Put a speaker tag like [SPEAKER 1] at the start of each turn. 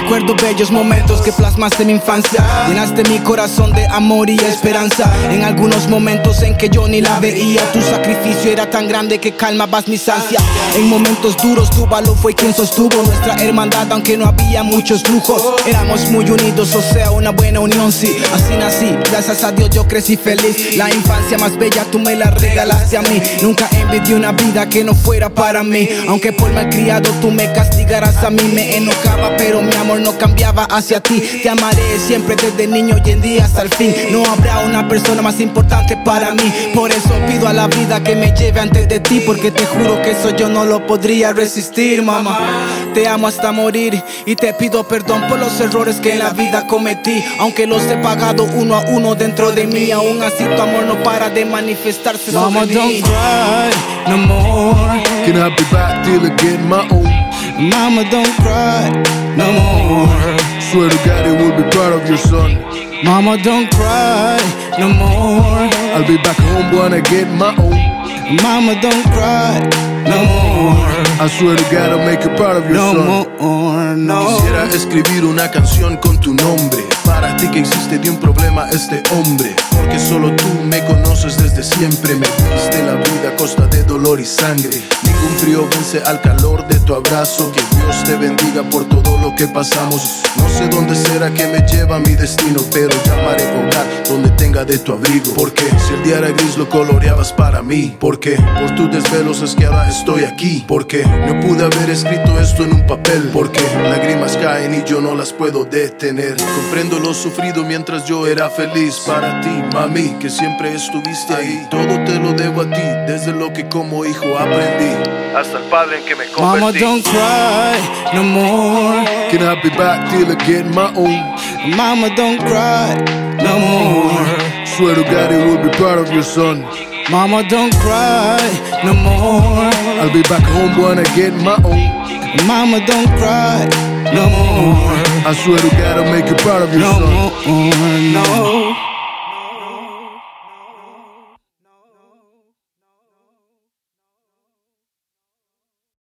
[SPEAKER 1] Recuerdo bellos momentos que plasmaste mi infancia. Llenaste mi corazón de amor y esperanza. En algunos momentos en que yo ni la veía, tu sacrificio era tan grande que calmabas mis ansias. En momentos duros tu valor fue quien sostuvo nuestra hermandad, aunque no había muchos lujos. Éramos muy unidos, o sea, una buena unión, sí. Así nací, gracias a Dios yo crecí feliz. La infancia más bella tú me la regalaste a mí. Nunca envidié una vida que no fuera para mí. Aunque por criado tú me castigarás a mí, me enojaba, pero mi amor no cambiaba hacia ti. Te amaré siempre desde niño y en día hasta el fin. No habrá una persona más importante para mí. Por eso pido a la vida que me lleve antes de ti, porque te juro que eso yo no lo podría resistir, mamá. Te amo hasta morir y te pido perdón por los errores que en la vida cometí. Aunque los he pagado uno a uno dentro de mí, aún así tu amor no para de manifestarse
[SPEAKER 2] Mama,
[SPEAKER 1] sobre
[SPEAKER 2] don't cry no more.
[SPEAKER 3] Can I be back till I get my own?
[SPEAKER 2] Mama, don't cry no more.
[SPEAKER 3] Swear to God, it will be proud of your son.
[SPEAKER 2] Mama, don't cry no more.
[SPEAKER 3] I'll be back home when I get my own.
[SPEAKER 2] Mama, don't cry no more.
[SPEAKER 3] I swear to God, I'll make you proud of your
[SPEAKER 2] No
[SPEAKER 3] son.
[SPEAKER 2] more, no.
[SPEAKER 3] Quisiera escribir una canción con tu nombre. Para ti que existe de un problema este hombre. Porque solo tú me conoces desde siempre. Me diste la vida a costa de dolor y sangre. Ningún frío vence al calor de tu abrazo. Que Dios te bendiga por todo lo que pasamos. No sé dónde será que me lleva mi destino. Pero llamaré hogar donde tenga de tu abrigo. Porque si el día era gris lo coloreabas para mí. Porque por tus desvelos es que ahora estoy aquí. Porque no pude haber escrito esto en un papel. Porque lágrimas caen y yo no las puedo detener. Comprendo lo sufrido mientras yo era feliz para ti, mami, que siempre estuviste ahí. Todo te lo debo a ti, desde lo que como hijo aprendí. Hasta el padre en que me
[SPEAKER 2] Mama,
[SPEAKER 3] convertí.
[SPEAKER 2] don't cry no more.
[SPEAKER 3] Can I be back till I get my own?
[SPEAKER 2] Mama, don't cry no more.
[SPEAKER 3] Swear to God, it will be proud of your son.
[SPEAKER 2] Mama, don't cry no more.
[SPEAKER 3] I'll be back home when I get my own.
[SPEAKER 2] Mama, don't cry no more.
[SPEAKER 3] I swear to God, I'll make you proud of your
[SPEAKER 2] No
[SPEAKER 3] son.
[SPEAKER 2] more, no.